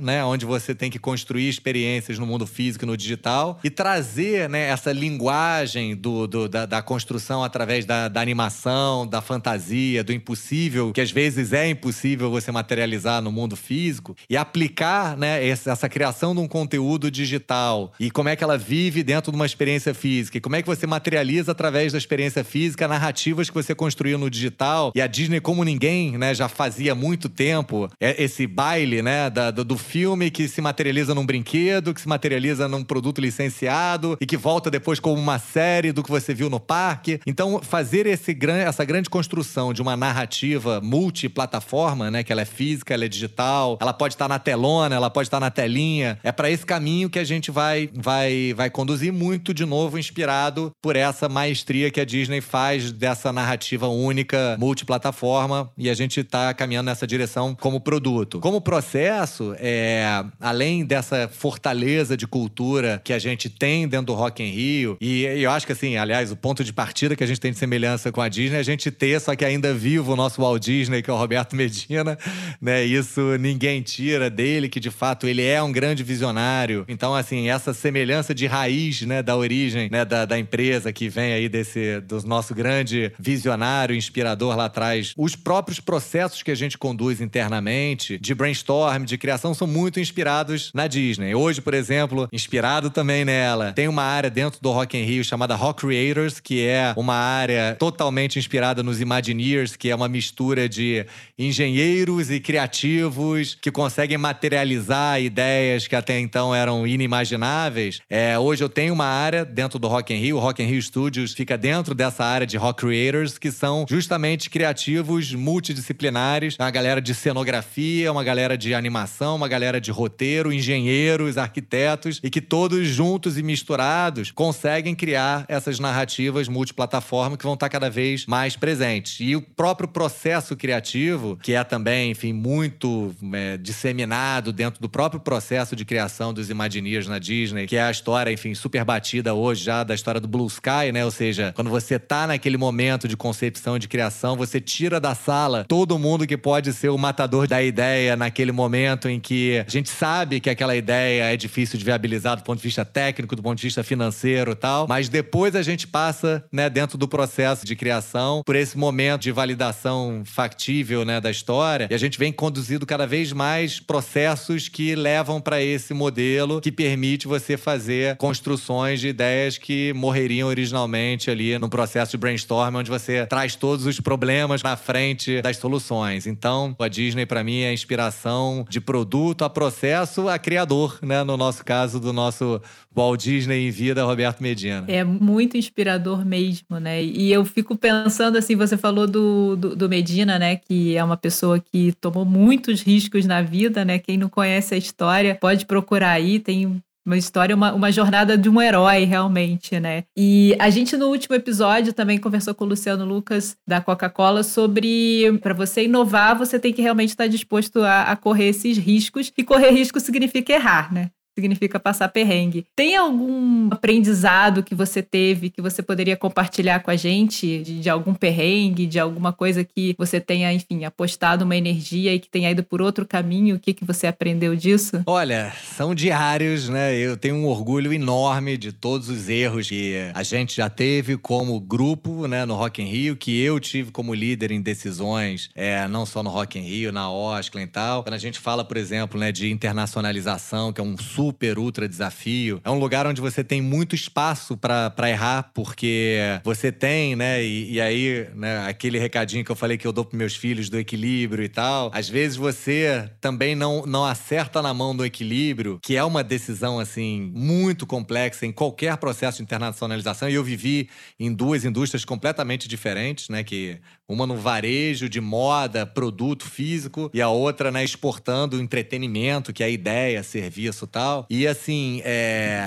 né? Onde você tem que construir experiências no mundo físico e no digital e trazer, né? Essa linguagem do, do da, da, construção através da, da animação, da fantasia, do impossível que às vezes é impossível você materializar no mundo físico, e aplicar né, essa criação de um conteúdo digital e como é que ela vive dentro de uma experiência física, e como é que você materializa através da experiência física narrativas que você construiu no digital. E a Disney, como ninguém, né, já fazia muito tempo é esse baile né, da, do filme que se materializa num brinquedo, que se materializa num produto licenciado e que volta depois como uma série do que você viu no parque. Então, fazer esse, essa grande construção de uma narrativa multiplataforma, né? Que ela é física, ela é digital, ela pode estar na telona, ela pode estar na telinha. É para esse caminho que a gente vai, vai, vai conduzir muito de novo, inspirado por essa maestria que a Disney faz dessa narrativa única, multiplataforma, e a gente está caminhando nessa direção como produto. Como processo, é, além dessa fortaleza de cultura que a gente tem dentro do Rock in Rio, e eu acho que assim, aliás, o ponto de partida que a gente tem de semelhança com a Disney é a gente ter, só que ainda vivo o nosso Walt Disney, que é o Roberto Medina, né? Isso ninguém tira dele, que de fato ele é um grande visionário. Então, assim, essa semelhança de raiz, né, da origem, né, da, da empresa que vem aí desse do nosso grande visionário, inspirador lá atrás. Os próprios processos que a gente conduz internamente, de brainstorm, de criação, são muito inspirados inspirados na Disney. Hoje, por exemplo, inspirado também nela, tem uma área dentro do Rock in Rio chamada Rock Creators, que é uma área totalmente inspirada nos Imagineers, que é uma mistura de engenheiros e criativos que conseguem materializar ideias que até então eram inimagináveis. É, hoje eu tenho uma área dentro do Rock in Rio, o Rock in Rio Studios fica dentro dessa área de Rock Creators, que são justamente criativos multidisciplinares, uma galera de cenografia, uma galera de animação, uma galera de roteiro, engenheiros, arquitetos, e que todos juntos e misturados conseguem criar essas narrativas multiplataforma que vão estar cada vez mais presentes. E o próprio processo criativo, que é também, enfim, muito é, disseminado dentro do próprio processo de criação dos Imagineers na Disney, que é a história, enfim, super batida hoje já da história do Blue Sky, né? Ou seja, quando você tá naquele momento de concepção, de criação, você tira da sala todo mundo que pode ser o matador da ideia naquele momento em que a gente sabe que aquela ideia é difícil de viabilizar do ponto de vista técnico, do ponto de vista financeiro e tal, mas depois a gente passa, né, dentro do processo de criação por esse momento de validação factível, né, da história, e a gente vem conduzindo cada vez mais processos que levam para esse modelo que permite você fazer construções de ideias que morreriam originalmente ali no processo de brainstorming, onde você traz todos os problemas na frente das soluções. Então, a Disney para mim é inspiração de produto a processo a criador, né, no nosso caso do nosso Walt Disney em vida, Roberto Medina. É muito inspirador mesmo, né? E eu fico pensando assim, você falou do, do, do, Medina, né? Que é uma pessoa que tomou muitos riscos na vida, né? Quem não conhece a história pode procurar aí, tem uma história, uma, uma jornada de um herói, realmente, né? E a gente, no último episódio, também conversou com o Luciano Lucas, da Coca-Cola, sobre para você inovar, você tem que realmente estar disposto a, a correr esses riscos. E correr risco significa errar, né? Significa passar perrengue. Tem algum aprendizado que você teve que você poderia compartilhar com a gente de, de, algum perrengue, de alguma coisa que você tenha, enfim, apostado uma energia e que tenha ido por outro caminho? O que, que você aprendeu disso? Olha, são diários, né? Eu tenho um orgulho enorme de todos os erros que a gente já teve como grupo, né, no Rock in Rio, que eu tive como líder em decisões, é, não só no Rock in Rio, na Oscar e tal. Quando a gente fala, por exemplo, né, de internacionalização, que é um super, ultra desafio. É um lugar onde você tem muito espaço para errar, porque você tem, né? E, e, aí, né, aquele recadinho que eu falei que eu dou pros meus filhos do equilíbrio e tal. Às vezes você também não, não acerta na mão do equilíbrio, que é uma decisão, assim, muito complexa em qualquer processo de internacionalização. E eu vivi em duas indústrias completamente diferentes, né? Que uma no varejo de moda, produto físico, e a outra, né, exportando entretenimento, que é ideia, serviço e tal. E assim, é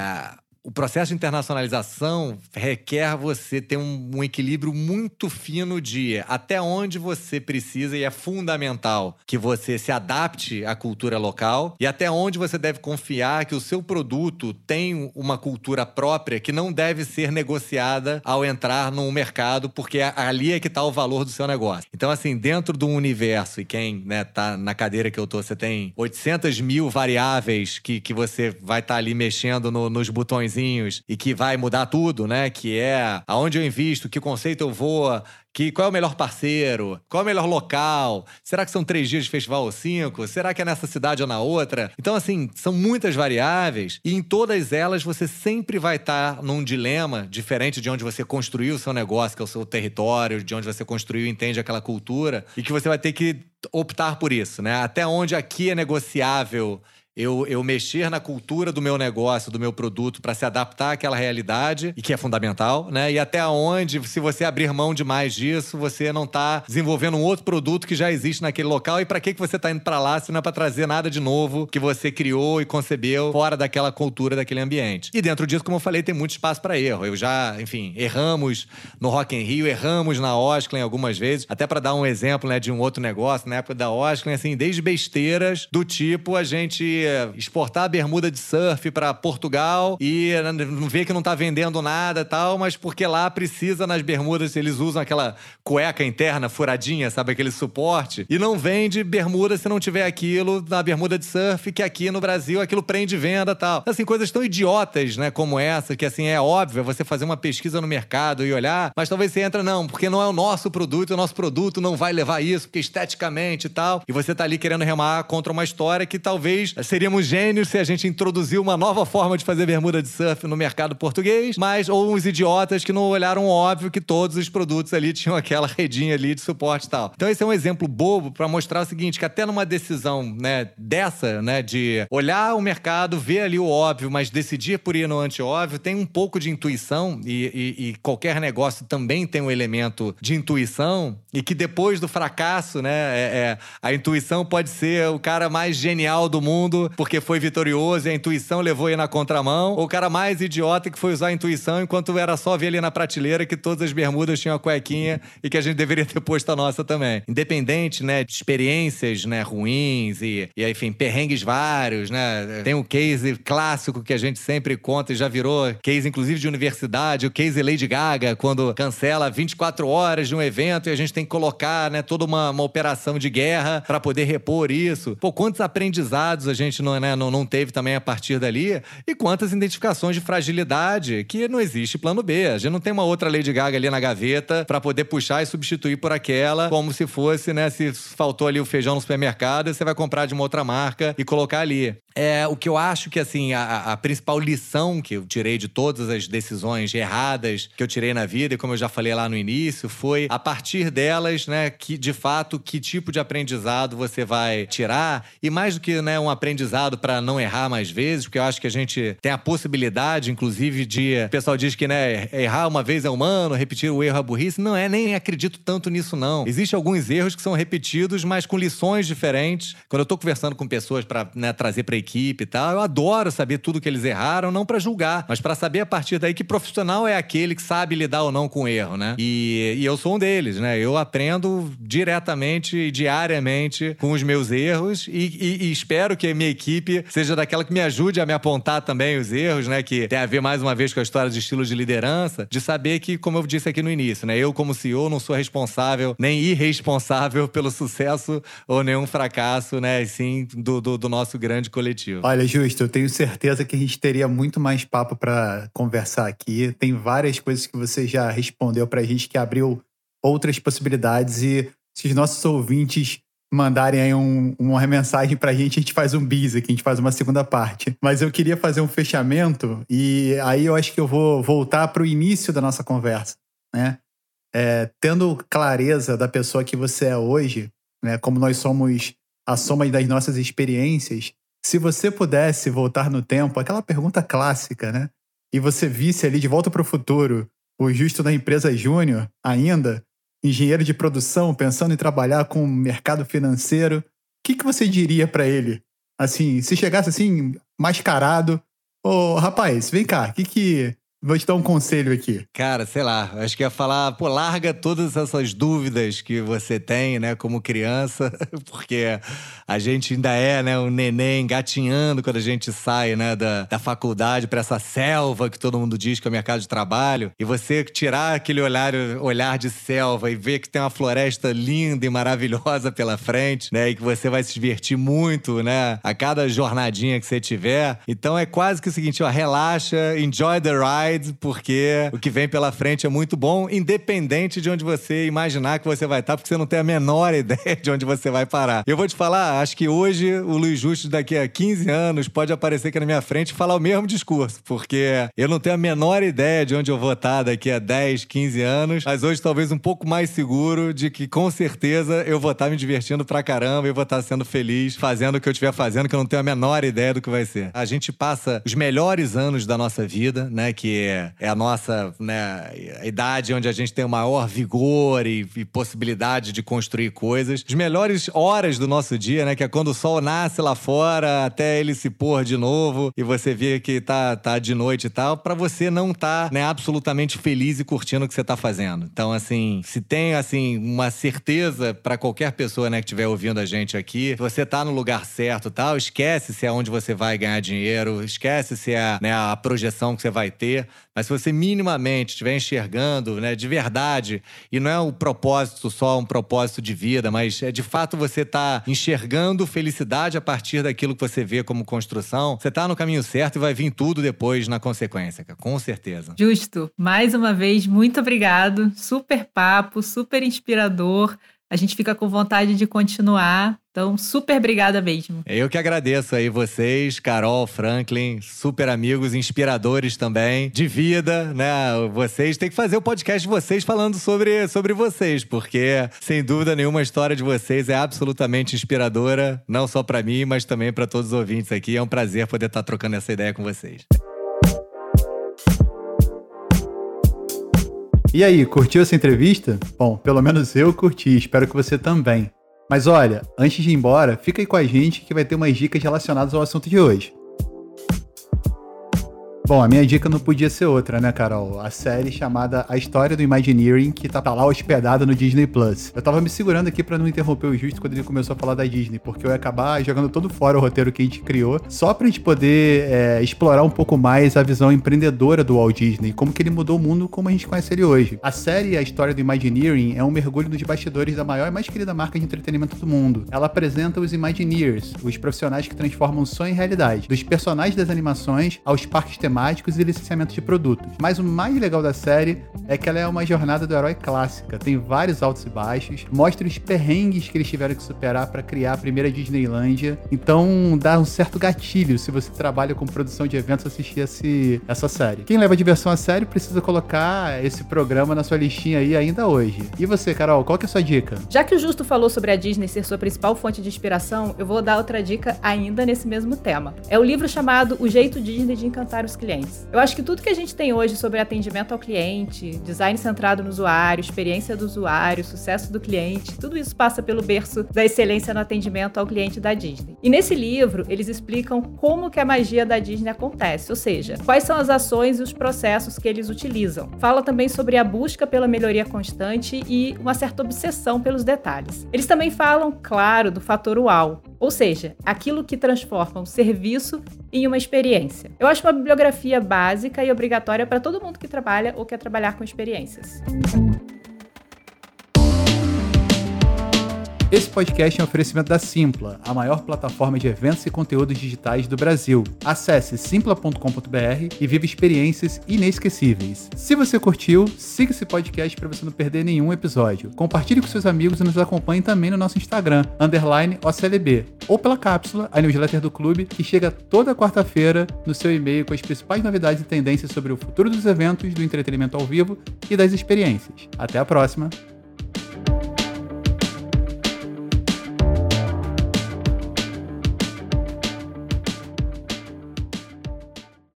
o processo de internacionalização requer você ter um, um, equilíbrio muito fino de até onde você precisa e é fundamental que você se adapte à cultura local e até onde você deve confiar que o seu produto tem uma cultura própria que não deve ser negociada ao entrar num mercado, porque ali é que está o valor do seu negócio. Então, assim, dentro do universo, e quem né, tá na cadeira que eu tô, você tem 800 mil variáveis que, que você vai estar tá ali mexendo no, nos botões e que vai mudar tudo, né? Que é aonde eu invisto, que conceito eu vou, que qual é o melhor parceiro, qual é o melhor local, será que são três dias de festival ou cinco, será que é nessa cidade ou na outra? Então, assim, são muitas variáveis e em todas elas você sempre vai estar num dilema diferente de onde você construiu o seu negócio, que é o seu território, de onde você construiu e entende aquela cultura, e que você vai ter que optar por isso, né? Até onde aqui é negociável eu, eu mexer na cultura do meu negócio, do meu produto, para se adaptar àquela realidade, e que é fundamental, né? E até onde, se você abrir mão demais disso, você não está desenvolvendo um outro produto que já existe naquele local. E para que, que você está indo para lá se não é para trazer nada de novo que você criou e concebeu fora daquela cultura, daquele ambiente? E dentro disso, como eu falei, tem muito espaço para erro. Eu já, enfim, erramos no Rock in Rio, erramos na Osclen algumas vezes. Até para dar um exemplo né, de um outro negócio, na época da Osclen, assim, desde besteiras do tipo a gente exportar a bermuda de surf para Portugal e não vê que não tá vendendo nada e tal, mas porque lá precisa nas bermudas, eles usam aquela cueca interna furadinha, sabe? Aquele suporte. E não vende bermuda se não tiver aquilo na bermuda de surf, que aqui no Brasil aquilo prende venda e tal. Assim, coisas tão idiotas, né, como essa, que assim, é óbvio, você fazer uma pesquisa no mercado e olhar, mas talvez você entra, não, porque não é o nosso produto, o nosso produto não vai levar isso, porque esteticamente e tal. E você tá ali querendo remar contra uma história que talvez seria seríamos gênios se a gente introduziu uma nova forma de fazer bermuda de surf no mercado português, mas ou uns idiotas que não olharam óbvio que todos os produtos ali tinham aquela redinha ali de suporte e tal. Então esse é um exemplo bobo para mostrar o seguinte, que até numa decisão, né, dessa, né, de olhar o mercado, ver ali o óbvio, mas decidir por ir no anti-óbvio, tem um pouco de intuição e, e, e qualquer negócio também tem um elemento de intuição e que depois do fracasso, né, é, é, a intuição pode ser o cara mais genial do mundo porque foi vitorioso e a intuição levou ele na contramão, ou o cara mais idiota que foi usar a intuição enquanto era só ver ali na prateleira que todas as bermudas tinham a cuequinha e que a gente deveria ter posto a nossa também. Independente, né, de experiências, né, ruins e, e enfim, perrengues vários, né? Tem um case clássico que a gente sempre conta e já virou case inclusive de universidade, o case Lady Gaga, quando cancela 24 horas de um evento e a gente tem que colocar, né, toda uma, uma operação de guerra para poder repor isso. Pô, quantos aprendizados a gente não, né, não, não teve também a partir dali e quantas identificações de fragilidade que não existe plano B. A gente não tem uma outra Lady Gaga ali na gaveta para poder puxar e substituir por aquela, como se fosse, né, se faltou ali o feijão no supermercado, você vai comprar de uma outra marca e colocar ali. É, o que eu acho que, assim, a, a, principal lição que eu tirei de todas as decisões erradas que eu tirei na vida, e como eu já falei lá no início, foi a partir delas, né, que de fato, que tipo de aprendizado você vai tirar. E mais do que né, um aprendizado para não errar mais vezes, porque eu acho que a gente tem a possibilidade, inclusive, de. O pessoal diz que, né, errar uma vez é humano, repetir o erro é burrice. Não é, nem acredito tanto nisso, não. Existem alguns erros que são repetidos, mas com lições diferentes. Quando eu tô conversando com pessoas para né, trazer pra equipe e tal. Eu adoro saber tudo que eles erraram, não para julgar, mas para saber a partir daí que profissional é aquele que sabe lidar ou não com o erro, né? E, e eu sou um deles, né? Eu aprendo diretamente e diariamente com os meus erros e, e, e, espero que a minha equipe seja daquela que me ajude a me apontar também os erros, né? Que tem a ver mais uma vez com a história de estilo de liderança, de saber que, como eu disse aqui no início, né? Eu, como CEO, não sou responsável nem irresponsável pelo sucesso ou nenhum fracasso, né? Sim, do, do, do nosso grande coletivo coletivo. Olha, Justo, eu tenho certeza que a gente teria muito mais papo para conversar aqui. Tem várias coisas que você já respondeu para a gente que abriu outras possibilidades e se os nossos ouvintes mandarem aí um, uma mensagem para a gente, a gente faz um bis aqui, a gente faz uma segunda parte. Mas eu queria fazer um fechamento e aí eu acho que eu vou voltar para o início da nossa conversa, né? É, tendo clareza da pessoa que você é hoje, né? Como nós somos a soma das nossas experiências, se você pudesse voltar no tempo, aquela pergunta clássica, né? E você visse ali de volta para o futuro o justo da empresa Júnior, ainda, engenheiro de produção, pensando em trabalhar com o mercado financeiro, o que, que você diria para ele? Assim, se chegasse assim, mascarado, ô oh, rapaz, vem cá, o que, que Vou te dar um conselho aqui. Cara, sei lá, acho que ia falar, pô, larga todas essas dúvidas que você tem, né, como criança, porque a gente ainda é, né, um neném engatinhando quando a gente sai, né, da, da faculdade para essa selva que todo mundo diz que é o mercado de trabalho, e você tirar aquele olhar, olhar de selva e ver que tem uma floresta linda e maravilhosa pela frente, né, e que você vai se divertir muito, né, a cada jornadinha que você tiver. Então é quase que o seguinte, ó, relaxa, enjoy the ride, porque o que vem pela frente é muito bom, independente de onde você imaginar que você vai estar, porque você não tem a menor ideia de onde você vai parar. Eu vou te falar, acho que hoje o Luiz Justo, daqui a 15 anos, pode aparecer aqui na minha frente e falar o mesmo discurso, porque eu não tenho a menor ideia de onde eu vou estar daqui a 10, 15 anos, mas hoje talvez um pouco mais seguro de que com certeza eu vou estar me divertindo pra caramba e vou estar sendo feliz fazendo o que eu estiver fazendo, que eu não tenho a menor ideia do que vai ser. A gente passa os melhores anos da nossa vida, né, que é a nossa né, a idade onde a gente tem o maior vigor e, e, possibilidade de construir coisas. As melhores horas do nosso dia, né? Que é quando o sol nasce lá fora até ele se pôr de novo e você vê que tá, tá de noite e tal, para você não tá né, absolutamente feliz e curtindo o que você tá fazendo. Então, assim, se tem assim uma certeza para qualquer pessoa né, que estiver ouvindo a gente aqui, você tá no lugar certo tal, esquece se é onde você vai ganhar dinheiro, esquece se é né, a projeção que você vai ter. Mas se você minimamente estiver enxergando, né, de verdade, e não é um propósito só um propósito de vida, mas é de fato você tá enxergando felicidade a partir daquilo que você vê como construção, você tá no caminho certo e vai vir tudo depois na consequência, com certeza. Justo. Mais uma vez, muito obrigado. Super papo, super inspirador. A gente fica com vontade de continuar. Então, super obrigada mesmo. Eu que agradeço aí vocês, Carol, Franklin, super amigos, inspiradores também, de vida, né? Vocês têm que fazer o podcast de vocês falando sobre, sobre vocês, porque, sem dúvida nenhuma, a história de vocês é absolutamente inspiradora, não só para mim, mas também para todos os ouvintes aqui. É um prazer poder estar trocando essa ideia com vocês. E aí, curtiu essa entrevista? Bom, pelo menos eu curti, espero que você também. Mas olha, antes de ir embora, fica aí com a gente que vai ter umas dicas relacionadas ao assunto de hoje. Bom, a minha dica não podia ser outra, né, Carol? A série chamada A História do Imagineering, que tá lá hospedada no Disney Plus. Eu tava me segurando aqui para não interromper o Justo quando ele começou a falar da Disney, porque eu ia acabar jogando todo fora o roteiro que a gente criou, só pra gente poder é, explorar um pouco mais a visão empreendedora do Walt Disney, como que ele mudou o mundo como a gente conhece ele hoje. A série A História do Imagineering é um mergulho nos bastidores da maior e mais querida marca de entretenimento do mundo. Ela apresenta os Imagineers, os profissionais que transformam sonho em realidade, dos personagens das animações aos parques temáticos temáticos e licenciamento de produtos. Mas o mais legal da série é que ela é uma jornada do herói clássica. Tem vários altos e baixos, mostra os perrengues que eles tiveram que superar para criar a primeira Disneylândia. Então dá um certo gatilho se você trabalha com produção de eventos assistir esse, essa série. Quem leva diversão a sério precisa colocar esse programa na sua listinha aí ainda hoje. E você, Carol, qual que é a sua dica? Já que o Justo falou sobre a Disney ser sua principal fonte de inspiração, eu vou dar outra dica ainda nesse mesmo tema. É o livro chamado O Jeito Disney de Encantar os Clientes. Eu acho que tudo que a gente tem hoje sobre atendimento ao cliente, design centrado no usuário, experiência do usuário, sucesso do cliente, tudo isso passa pelo berço da excelência no atendimento ao cliente da Disney. E nesse livro, eles explicam como que a magia da Disney acontece, ou seja, quais são as ações e os processos que eles utilizam. Fala também sobre a busca pela melhoria constante e uma certa obsessão pelos detalhes. Eles também falam, claro, do fator uau, ou seja, aquilo que transforma um serviço em uma experiência. Eu acho uma bibliografia básica e obrigatória para todo mundo que trabalha ou quer trabalhar com experiências. Esse podcast é um oferecimento da Simpla, a maior plataforma de eventos e conteúdos digitais do Brasil. Acesse simpla.com.br e viva experiências inesquecíveis. Se você curtiu, siga esse podcast para você não perder nenhum episódio. Compartilhe com seus amigos e nos acompanhe também no nosso Instagram, underline OCLB, ou pela cápsula, a newsletter do clube, que chega toda quarta-feira no seu e-mail com as principais novidades e tendências sobre o futuro dos eventos, do entretenimento ao vivo e das experiências. Até a próxima!